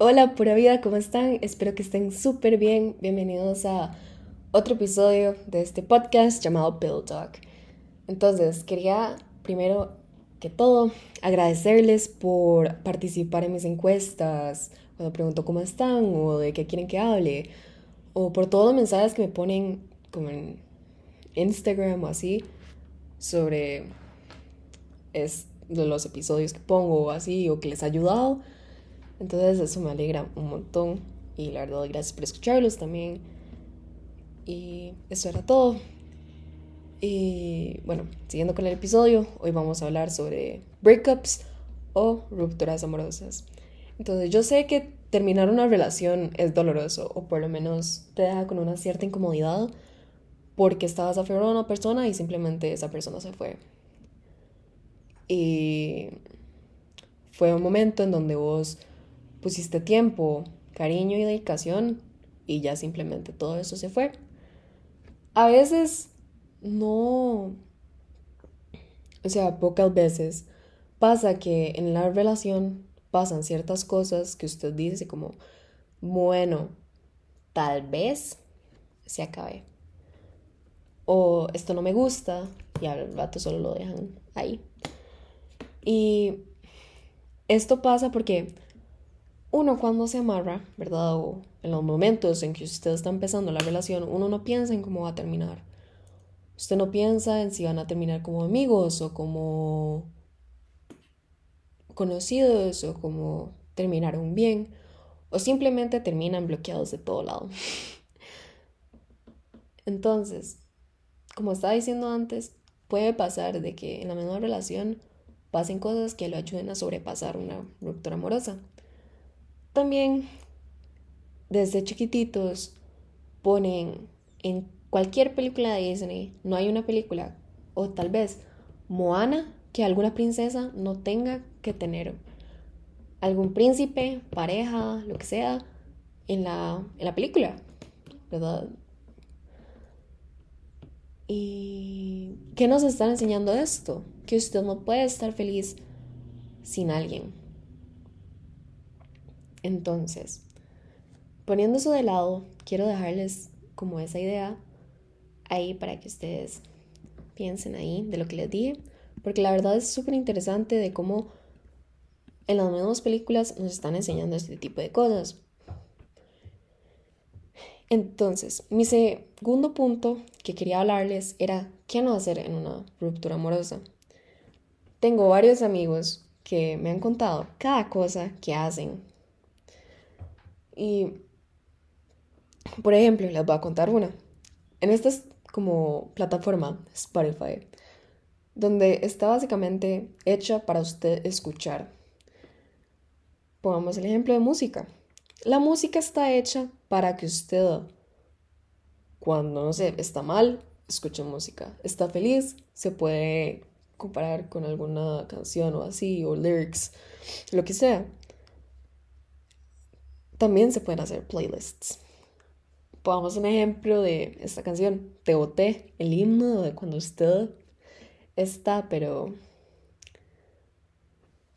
Hola, pura vida, ¿cómo están? Espero que estén súper bien. Bienvenidos a otro episodio de este podcast llamado Pill Talk. Entonces, quería primero que todo agradecerles por participar en mis encuestas, cuando pregunto cómo están o de qué quieren que hable, o por todos los mensajes que me ponen como en Instagram o así sobre los episodios que pongo o así, o que les ha ayudado. Entonces eso me alegra un montón y la verdad gracias por escucharlos también. Y eso era todo. Y bueno, siguiendo con el episodio, hoy vamos a hablar sobre breakups o rupturas amorosas. Entonces yo sé que terminar una relación es doloroso o por lo menos te deja con una cierta incomodidad porque estabas aferrado a una persona y simplemente esa persona se fue. Y fue un momento en donde vos pusiste tiempo, cariño y dedicación y ya simplemente todo eso se fue. A veces no, o sea, pocas veces pasa que en la relación pasan ciertas cosas que usted dice como, bueno, tal vez se acabe. O esto no me gusta y al rato solo lo dejan ahí. Y esto pasa porque uno cuando se amarra, ¿verdad? O en los momentos en que usted está empezando la relación, uno no piensa en cómo va a terminar. Usted no piensa en si van a terminar como amigos o como conocidos o como terminaron bien o simplemente terminan bloqueados de todo lado. Entonces, como estaba diciendo antes, puede pasar de que en la misma relación pasen cosas que lo ayuden a sobrepasar una ruptura amorosa. También desde chiquititos ponen en cualquier película de Disney, no hay una película, o tal vez Moana, que alguna princesa no tenga que tener algún príncipe, pareja, lo que sea, en la, en la película, ¿verdad? ¿Y qué nos están enseñando esto? Que usted no puede estar feliz sin alguien. Entonces, poniendo eso de lado, quiero dejarles como esa idea ahí para que ustedes piensen ahí de lo que les dije, porque la verdad es súper interesante de cómo en las mismas películas nos están enseñando este tipo de cosas. Entonces, mi segundo punto que quería hablarles era qué no hacer en una ruptura amorosa. Tengo varios amigos que me han contado cada cosa que hacen y, por ejemplo, les voy a contar una. En esta como plataforma, Spotify, donde está básicamente hecha para usted escuchar. Pongamos el ejemplo de música. La música está hecha para que usted, cuando, no sé, está mal, escuche música. Está feliz, se puede comparar con alguna canción o así, o lyrics, lo que sea. También se pueden hacer playlists. Pongamos un ejemplo de esta canción, Te boté, el himno de cuando usted está, pero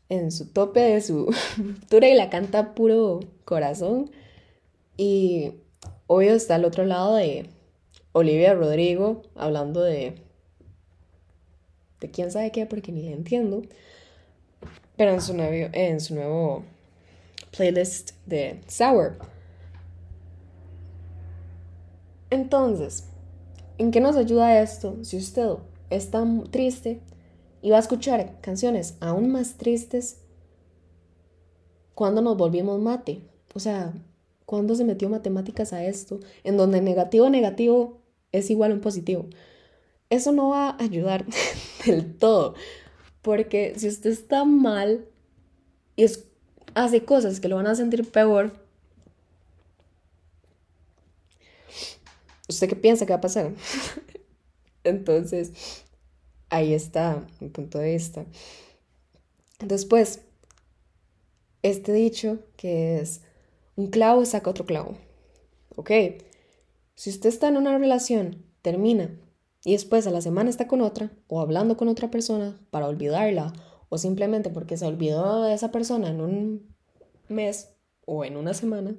en su tope de su ruptura y la canta puro corazón. Y obvio está al otro lado de Olivia Rodrigo hablando de de quién sabe qué porque ni le entiendo. Pero en su nuevo, en su nuevo playlist de Sour. Entonces, ¿en qué nos ayuda esto si usted está triste y va a escuchar canciones aún más tristes? ¿Cuándo nos volvimos mate? O sea, ¿cuándo se metió matemáticas a esto? En donde negativo negativo es igual a un positivo. Eso no va a ayudar del todo. Porque si usted está mal y es hace cosas que lo van a sentir peor, ¿usted qué piensa que va a pasar? Entonces, ahí está mi punto de vista. Después, este dicho que es un clavo saca otro clavo. Ok, si usted está en una relación, termina y después a la semana está con otra o hablando con otra persona para olvidarla o simplemente porque se olvidó de esa persona en un mes o en una semana,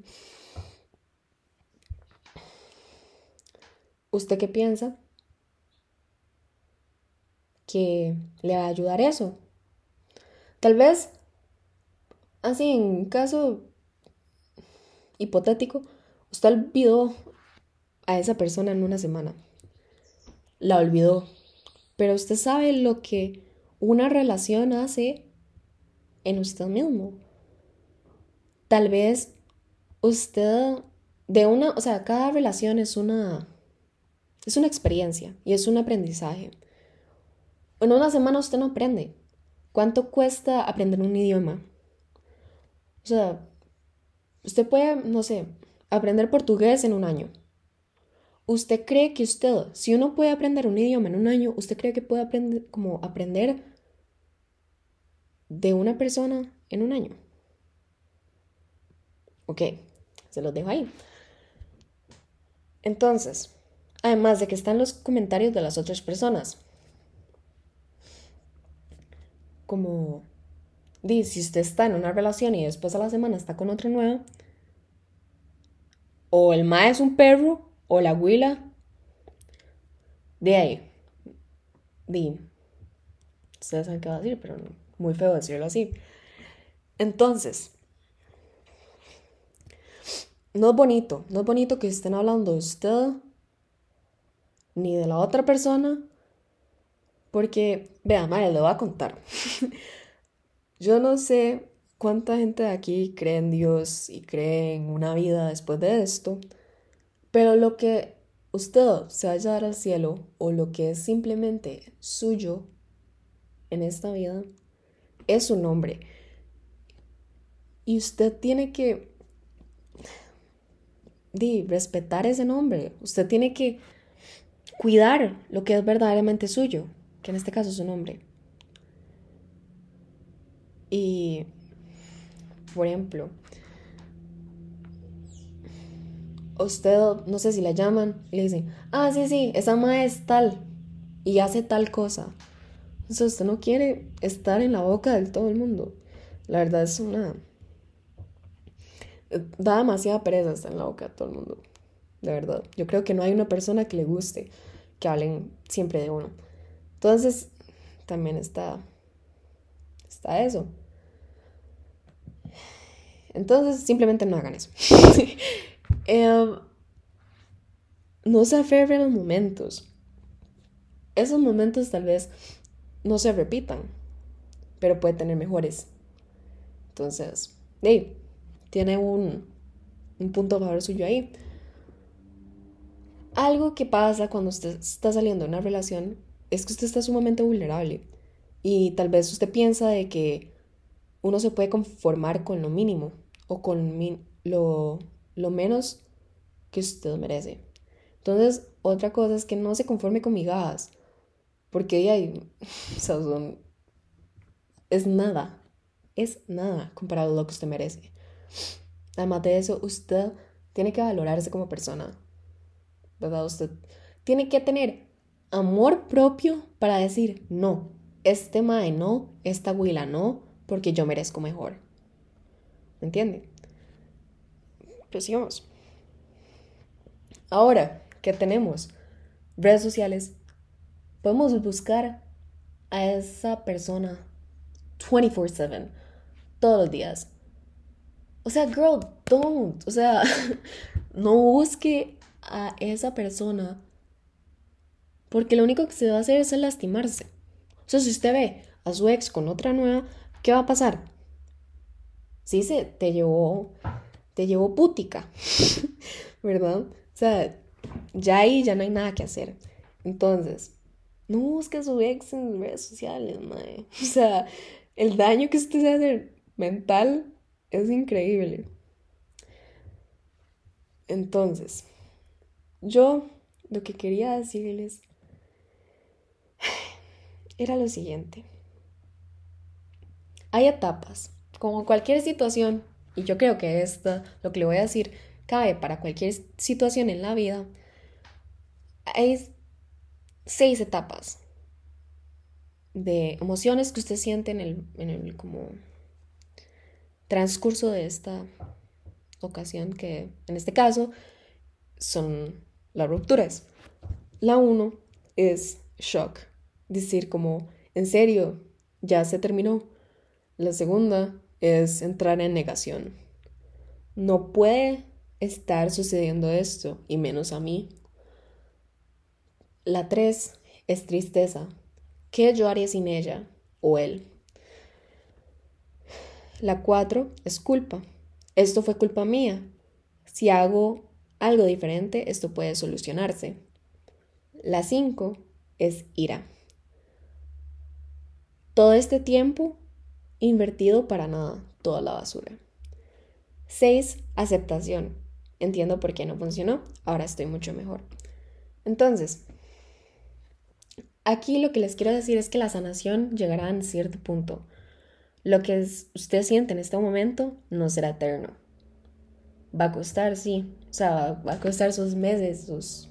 ¿usted qué piensa? Que le va a ayudar eso. Tal vez, así en caso hipotético, usted olvidó a esa persona en una semana. La olvidó. Pero usted sabe lo que una relación hace en usted mismo. Tal vez usted de una, o sea, cada relación es una es una experiencia y es un aprendizaje. En una semana usted no aprende. ¿Cuánto cuesta aprender un idioma? O sea, usted puede, no sé, aprender portugués en un año. ¿Usted cree que usted, si uno puede aprender un idioma en un año, usted cree que puede aprender como aprender de una persona en un año? Ok, se los dejo ahí. Entonces, además de que están los comentarios de las otras personas. Como, dice, si usted está en una relación y después a la semana está con otra nueva, o el ma es un perro, o la huila, de ahí, di, ustedes saben qué va a decir, pero muy feo decirlo así. Entonces, no es bonito, no es bonito que estén hablando de usted ni de la otra persona, porque, vea, madre, le voy a contar. Yo no sé cuánta gente de aquí cree en Dios y cree en una vida después de esto, pero lo que usted se vaya a dar al cielo o lo que es simplemente suyo en esta vida es su nombre. Y usted tiene que di, respetar ese nombre. Usted tiene que cuidar lo que es verdaderamente suyo, que en este caso es su nombre. Y, por ejemplo, usted, no sé si la llaman y le dicen, ah, sí, sí, esa madre es tal y hace tal cosa. Entonces usted no quiere estar en la boca del todo el mundo. La verdad es una... Da demasiada pereza estar en la boca de todo el mundo. De verdad. Yo creo que no hay una persona que le guste que hablen siempre de uno. Entonces, también está... Está eso. Entonces, simplemente no hagan eso. Em, no se aferren a los momentos. Esos momentos tal vez no se repitan, pero puede tener mejores. Entonces, hey, tiene un, un punto favor suyo ahí. Algo que pasa cuando usted está saliendo de una relación es que usted está sumamente vulnerable y tal vez usted piensa de que uno se puede conformar con lo mínimo o con lo, lo menos que usted merece. Entonces, otra cosa es que no se conforme con migajas, porque ahí, son, es nada, es nada comparado a lo que usted merece. Además de eso, usted tiene que valorarse como persona, ¿verdad? Usted tiene que tener amor propio para decir, no, este mae no, esta huila no, porque yo merezco mejor. ¿Me entiende? Pues sigamos. Ahora que tenemos redes sociales, podemos buscar a esa persona 24/7, todos los días. O sea, girl, don't. O sea, no busque a esa persona porque lo único que se va a hacer es lastimarse. O sea, si usted ve a su ex con otra nueva, ¿qué va a pasar? Sí, se te llevó, te llevó pútica, ¿verdad? O sea, ya ahí ya no hay nada que hacer. Entonces, no busque a su ex en redes sociales, madre. O sea, el daño que usted se hace mental es increíble. Entonces, yo lo que quería decirles era lo siguiente. Hay etapas, como cualquier situación, y yo creo que esto, lo que le voy a decir, cabe para cualquier situación en la vida, hay seis etapas de emociones que usted siente en el, en el como transcurso de esta ocasión que en este caso son las rupturas. La uno es shock, decir como, en serio, ya se terminó. La segunda es entrar en negación. No puede estar sucediendo esto, y menos a mí. La tres es tristeza. ¿Qué yo haría sin ella o él? La cuatro es culpa. Esto fue culpa mía. Si hago algo diferente, esto puede solucionarse. La cinco es ira. Todo este tiempo invertido para nada, toda la basura. 6. Aceptación. Entiendo por qué no funcionó, ahora estoy mucho mejor. Entonces, aquí lo que les quiero decir es que la sanación llegará en cierto punto. Lo que usted siente en este momento no será eterno. Va a costar, sí. O sea, va a costar sus meses, sus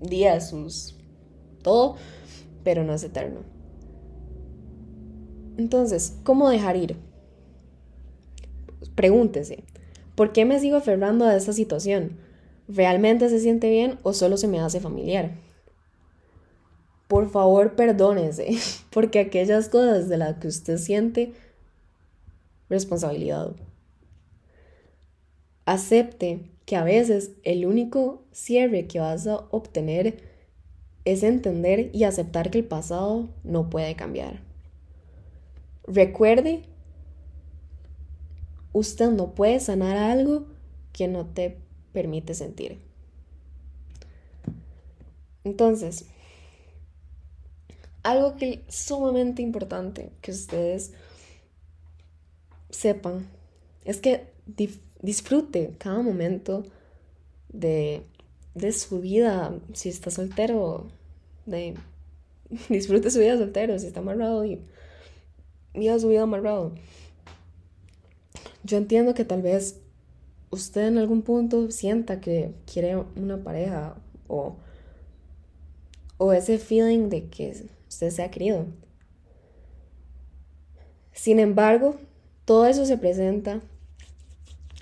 días, sus... todo, pero no es eterno. Entonces, ¿cómo dejar ir? Pregúntese, ¿por qué me sigo aferrando a esa situación? ¿Realmente se siente bien o solo se me hace familiar? Por favor, perdónese, porque aquellas cosas de las que usted siente responsabilidad. Acepte que a veces el único cierre que vas a obtener es entender y aceptar que el pasado no puede cambiar. Recuerde, usted no puede sanar algo que no te permite sentir. Entonces, algo que es sumamente importante que ustedes sepan es que disfrute cada momento de, de su vida. Si está soltero, disfrute su vida soltero. Si está amarrado, y viva su vida amarrado. Yo entiendo que tal vez usted en algún punto sienta que quiere una pareja o, o ese feeling de que usted se ha querido. Sin embargo, todo eso se presenta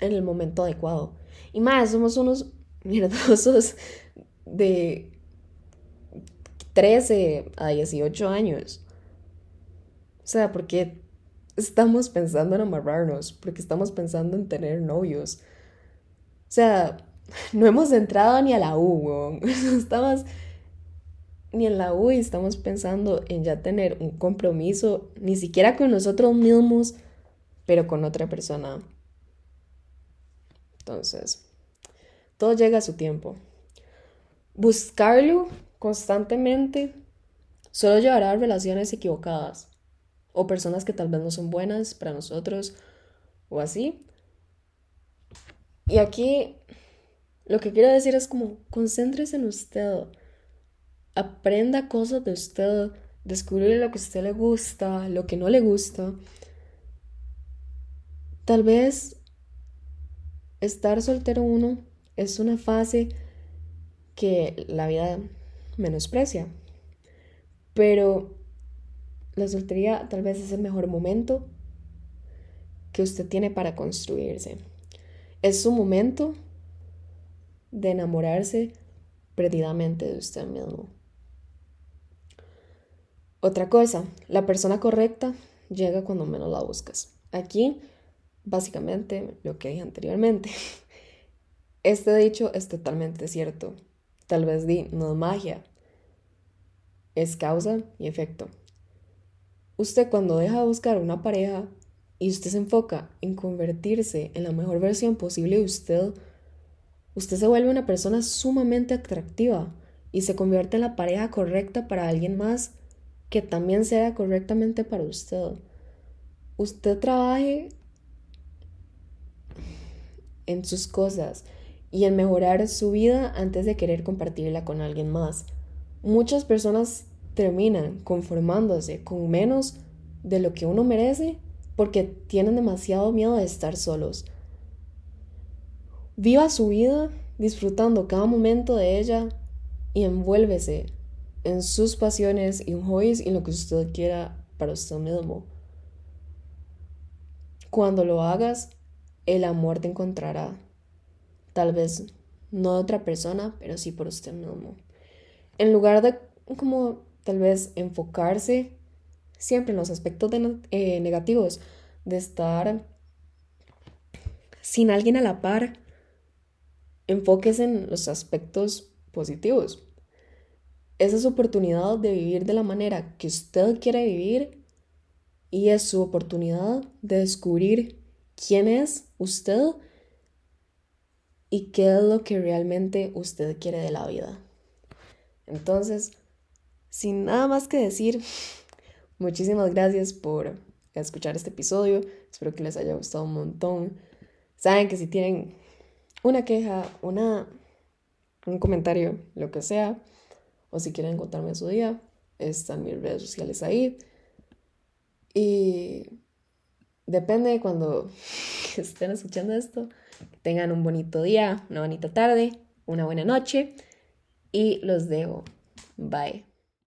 en el momento adecuado. Y más, somos unos mierdosos de 13 a 18 años. O sea, porque estamos pensando en amarrarnos, porque estamos pensando en tener novios. O sea, no hemos entrado ni a la U, no estamos ni en la U y estamos pensando en ya tener un compromiso, ni siquiera con nosotros mismos, pero con otra persona. Entonces, todo llega a su tiempo. Buscarlo constantemente solo llevará a relaciones equivocadas o personas que tal vez no son buenas para nosotros o así. Y aquí lo que quiero decir es como concéntrese en usted, aprenda cosas de usted, descubrir lo que a usted le gusta, lo que no le gusta. Tal vez estar soltero uno es una fase que la vida menosprecia, pero la soltería tal vez es el mejor momento que usted tiene para construirse. Es su momento de enamorarse perdidamente de usted mismo. Otra cosa, la persona correcta llega cuando menos la buscas. Aquí, básicamente, lo que dije anteriormente. Este dicho es totalmente cierto. Tal vez di, no es magia. Es causa y efecto. Usted cuando deja de buscar una pareja y usted se enfoca en convertirse en la mejor versión posible de usted, usted se vuelve una persona sumamente atractiva y se convierte en la pareja correcta para alguien más que también sea correctamente para usted. Usted trabaje en sus cosas y en mejorar su vida antes de querer compartirla con alguien más. Muchas personas terminan conformándose con menos de lo que uno merece porque tienen demasiado miedo de estar solos. Viva su vida disfrutando cada momento de ella y envuélvese en sus pasiones y hobbies y lo que usted quiera para usted mismo. Cuando lo hagas, el amor te encontrará. Tal vez no de otra persona, pero sí por usted mismo. En lugar de como tal vez enfocarse siempre en los aspectos eh, negativos de estar sin alguien a la par, enfóquese en los aspectos positivos. Esa es su oportunidad de vivir de la manera que usted quiere vivir y es su oportunidad de descubrir quién es usted y qué es lo que realmente usted quiere de la vida. Entonces, sin nada más que decir, muchísimas gracias por escuchar este episodio. Espero que les haya gustado un montón. Saben que si tienen una queja, una, un comentario, lo que sea, o si quieren contarme su día, están mis redes sociales ahí. Y depende de cuando estén escuchando esto, tengan un bonito día, una bonita tarde, una buena noche y los dejo. Bye.